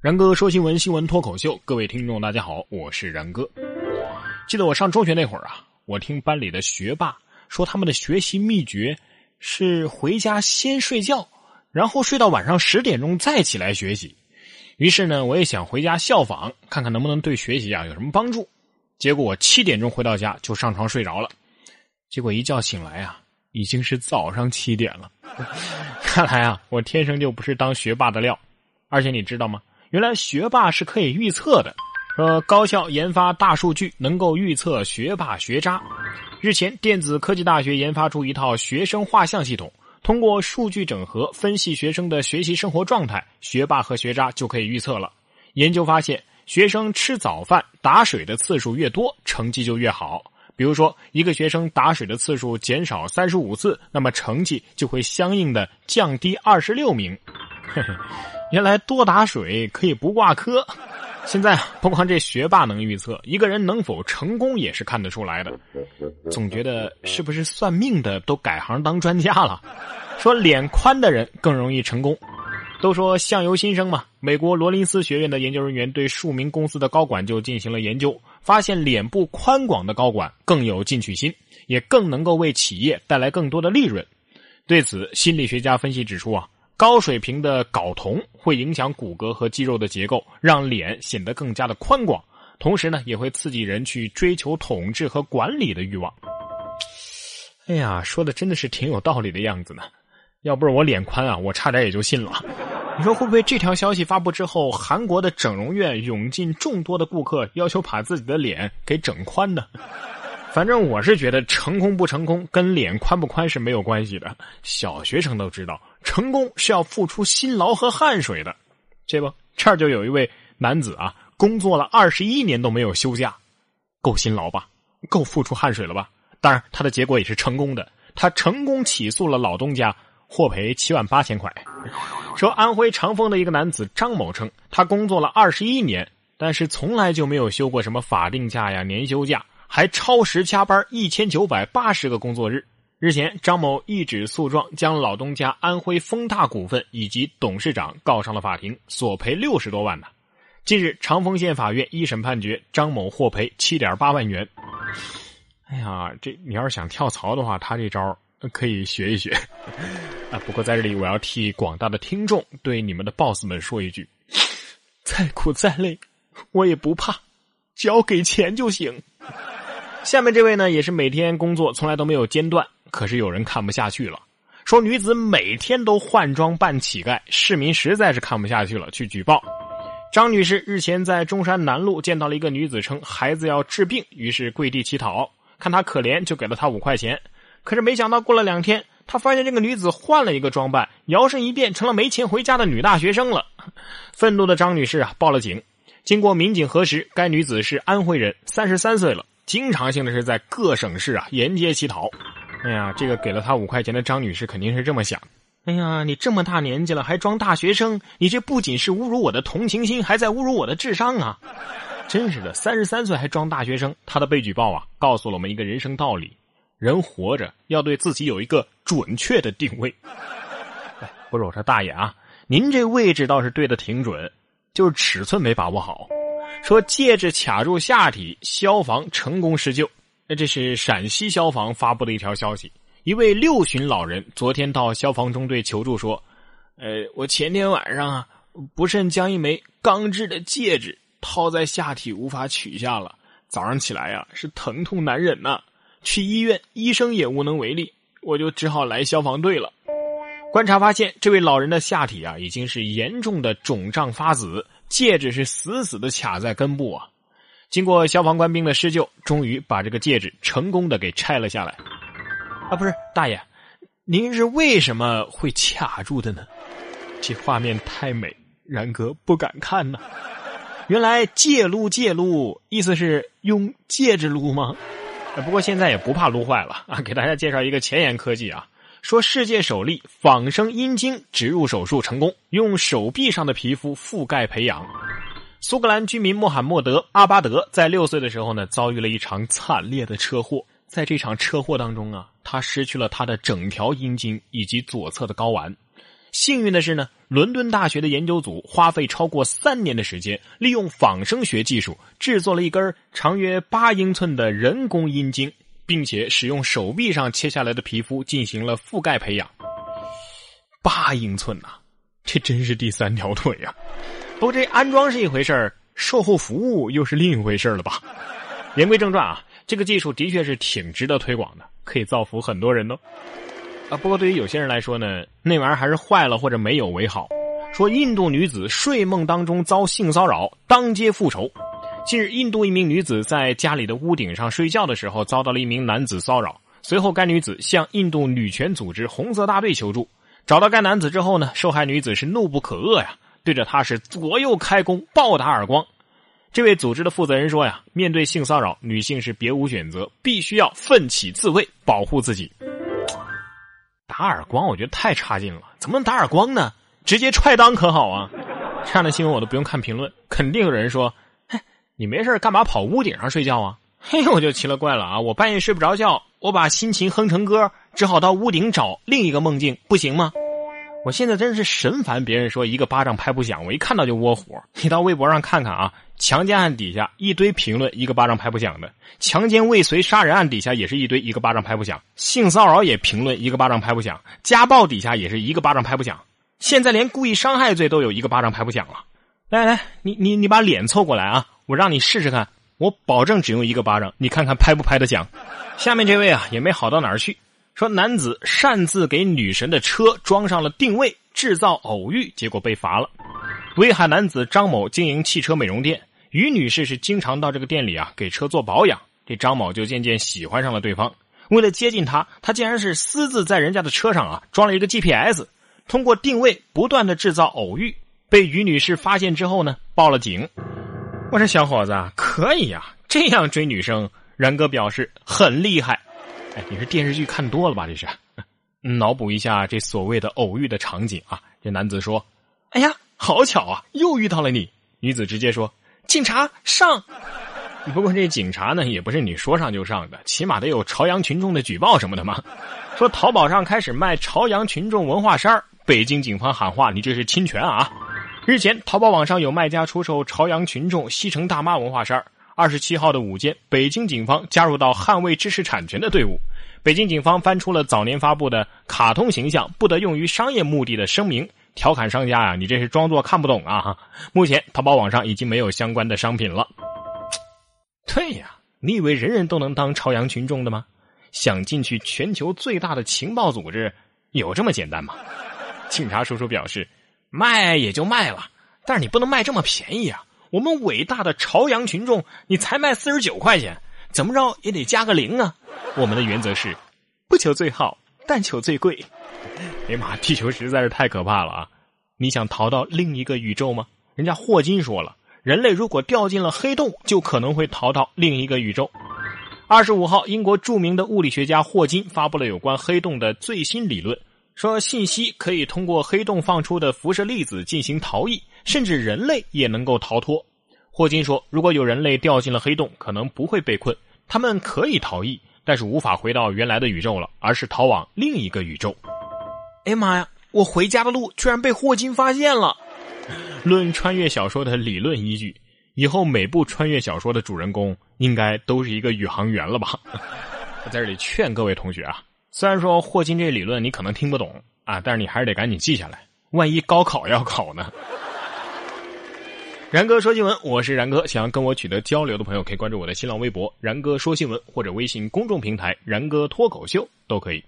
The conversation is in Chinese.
然哥说新闻，新闻脱口秀，各位听众大家好，我是然哥。记得我上中学那会儿啊，我听班里的学霸说，他们的学习秘诀是回家先睡觉，然后睡到晚上十点钟再起来学习。于是呢，我也想回家效仿，看看能不能对学习啊有什么帮助。结果我七点钟回到家就上床睡着了，结果一觉醒来啊，已经是早上七点了。看来啊，我天生就不是当学霸的料。而且你知道吗？原来学霸是可以预测的，说高校研发大数据能够预测学霸学渣。日前，电子科技大学研发出一套学生画像系统，通过数据整合分析学生的学习生活状态，学霸和学渣就可以预测了。研究发现，学生吃早饭打水的次数越多，成绩就越好。比如说，一个学生打水的次数减少三十五次，那么成绩就会相应的降低二十六名。嘿嘿。原来多打水可以不挂科，现在不光这学霸能预测，一个人能否成功也是看得出来的。总觉得是不是算命的都改行当专家了？说脸宽的人更容易成功。都说相由心生嘛。美国罗林斯学院的研究人员对数名公司的高管就进行了研究，发现脸部宽广的高管更有进取心，也更能够为企业带来更多的利润。对此，心理学家分析指出啊。高水平的睾酮会影响骨骼和肌肉的结构，让脸显得更加的宽广，同时呢，也会刺激人去追求统治和管理的欲望。哎呀，说的真的是挺有道理的样子呢。要不是我脸宽啊，我差点也就信了。你说会不会这条消息发布之后，韩国的整容院涌进众多的顾客，要求把自己的脸给整宽呢？反正我是觉得成功不成功跟脸宽不宽是没有关系的，小学生都知道，成功是要付出辛劳和汗水的。这不，这儿就有一位男子啊，工作了二十一年都没有休假，够辛劳吧？够付出汗水了吧？当然，他的结果也是成功的，他成功起诉了老东家，获赔七万八千块。说安徽长丰的一个男子张某称，他工作了二十一年，但是从来就没有休过什么法定假呀、年休假。还超时加班一千九百八十个工作日。日前，张某一纸诉状将老东家安徽丰大股份以及董事长告上了法庭，索赔六十多万呢。近日，长丰县法院一审判决张某获赔七点八万元。哎呀，这你要是想跳槽的话，他这招可以学一学 啊。不过在这里，我要替广大的听众对你们的 boss 们说一句：再苦再累，我也不怕，只要给钱就行。下面这位呢，也是每天工作从来都没有间断，可是有人看不下去了，说女子每天都换装扮乞丐，市民实在是看不下去了，去举报。张女士日前在中山南路见到了一个女子，称孩子要治病，于是跪地乞讨，看她可怜就给了她五块钱。可是没想到过了两天，她发现这个女子换了一个装扮，摇身一变成了没钱回家的女大学生了。愤怒的张女士啊报了警，经过民警核实，该女子是安徽人，三十三岁了。经常性的是在各省市啊沿街乞讨，哎呀，这个给了他五块钱的张女士肯定是这么想：哎呀，你这么大年纪了还装大学生，你这不仅是侮辱我的同情心，还在侮辱我的智商啊！真是的，三十三岁还装大学生，他的被举报啊，告诉了我们一个人生道理：人活着要对自己有一个准确的定位。哎不是我说大爷啊，您这位置倒是对的挺准，就是尺寸没把握好。说戒指卡住下体，消防成功施救。那这是陕西消防发布的一条消息。一位六旬老人昨天到消防中队求助说：“呃，我前天晚上啊，不慎将一枚钢制的戒指套在下体，无法取下了。早上起来呀，是疼痛难忍呐。去医院，医生也无能为力，我就只好来消防队了。观察发现，这位老人的下体啊，已经是严重的肿胀发紫。”戒指是死死的卡在根部啊！经过消防官兵的施救，终于把这个戒指成功的给拆了下来。啊，不是大爷，您是为什么会卡住的呢？这画面太美，然哥不敢看呢。原来戒撸戒撸，意思是用戒指撸吗？不过现在也不怕撸坏了啊！给大家介绍一个前沿科技啊。说世界首例仿生阴茎植入手术成功，用手臂上的皮肤覆盖培养。苏格兰居民穆罕默德·阿巴德在六岁的时候呢，遭遇了一场惨烈的车祸。在这场车祸当中啊，他失去了他的整条阴茎以及左侧的睾丸。幸运的是呢，伦敦大学的研究组花费超过三年的时间，利用仿生学技术制作了一根长约八英寸的人工阴茎，并且使用手臂上切下来的皮肤进行了覆盖培养。八英寸呐，这真是第三条腿呀！不过这安装是一回事儿，售后服务又是另一回事了吧？言归正传啊，这个技术的确是挺值得推广的，可以造福很多人哦。啊，不过对于有些人来说呢，那玩意儿还是坏了或者没有为好。说印度女子睡梦当中遭性骚扰，当街复仇。近日，印度一名女子在家里的屋顶上睡觉的时候，遭到了一名男子骚扰。随后，该女子向印度女权组织红色大队求助。找到该男子之后呢，受害女子是怒不可遏呀，对着他是左右开弓，暴打耳光。这位组织的负责人说呀，面对性骚扰，女性是别无选择，必须要奋起自卫，保护自己。打耳光，我觉得太差劲了，怎么能打耳光呢？直接踹裆可好啊？这样的新闻我都不用看评论，肯定有人说：“，你没事干嘛跑屋顶上睡觉啊？”嘿，我就奇了怪了啊！我半夜睡不着觉，我把心情哼成歌，只好到屋顶找另一个梦境，不行吗？我现在真是神烦别人说一个巴掌拍不响，我一看到就窝火。你到微博上看看啊，强奸案底下一堆评论，一个巴掌拍不响的；强奸未遂杀人案底下也是一堆，一个巴掌拍不响；性骚扰也评论，一个巴掌拍不响；家暴底下也是一个巴掌拍不响。现在连故意伤害罪都有一个巴掌拍不响了。来来，你你你把脸凑过来啊，我让你试试看，我保证只用一个巴掌，你看看拍不拍得响。下面这位啊，也没好到哪儿去。说男子擅自给女神的车装上了定位，制造偶遇，结果被罚了。威海男子张某经营汽车美容店，于女士是经常到这个店里啊给车做保养，这张某就渐渐喜欢上了对方。为了接近她，他竟然是私自在人家的车上啊装了一个 GPS，通过定位不断的制造偶遇。被于女士发现之后呢，报了警。我说小伙子可以呀，这样追女生，然哥表示很厉害。哎你是电视剧看多了吧？这是，脑补一下这所谓的偶遇的场景啊。这男子说：“哎呀，好巧啊，又遇到了你。”女子直接说：“警察上。”不过这警察呢，也不是你说上就上的，起码得有朝阳群众的举报什么的嘛。说淘宝上开始卖朝阳群众文化衫北京警方喊话：“你这是侵权啊！”日前，淘宝网上有卖家出售朝阳群众西城大妈文化衫二十七号的午间，北京警方加入到捍卫知识产权的队伍。北京警方翻出了早年发布的卡通形象不得用于商业目的的声明，调侃商家呀，你这是装作看不懂啊！目前淘宝网上已经没有相关的商品了。对呀，你以为人人都能当朝阳群众的吗？想进去全球最大的情报组织，有这么简单吗？警察叔叔表示，卖也就卖了，但是你不能卖这么便宜啊！我们伟大的朝阳群众，你才卖四十九块钱，怎么着也得加个零啊！我们的原则是，不求最好，但求最贵。哎呀妈，地球实在是太可怕了啊！你想逃到另一个宇宙吗？人家霍金说了，人类如果掉进了黑洞，就可能会逃到另一个宇宙。二十五号，英国著名的物理学家霍金发布了有关黑洞的最新理论，说信息可以通过黑洞放出的辐射粒子进行逃逸。甚至人类也能够逃脱。霍金说：“如果有人类掉进了黑洞，可能不会被困，他们可以逃逸，但是无法回到原来的宇宙了，而是逃往另一个宇宙。”哎呀妈呀！我回家的路居然被霍金发现了。论穿越小说的理论依据，以后每部穿越小说的主人公应该都是一个宇航员了吧？我 在这里劝各位同学啊，虽然说霍金这理论你可能听不懂啊，但是你还是得赶紧记下来，万一高考要考呢？然哥说新闻，我是然哥。想要跟我取得交流的朋友，可以关注我的新浪微博“然哥说新闻”或者微信公众平台“然哥脱口秀”都可以。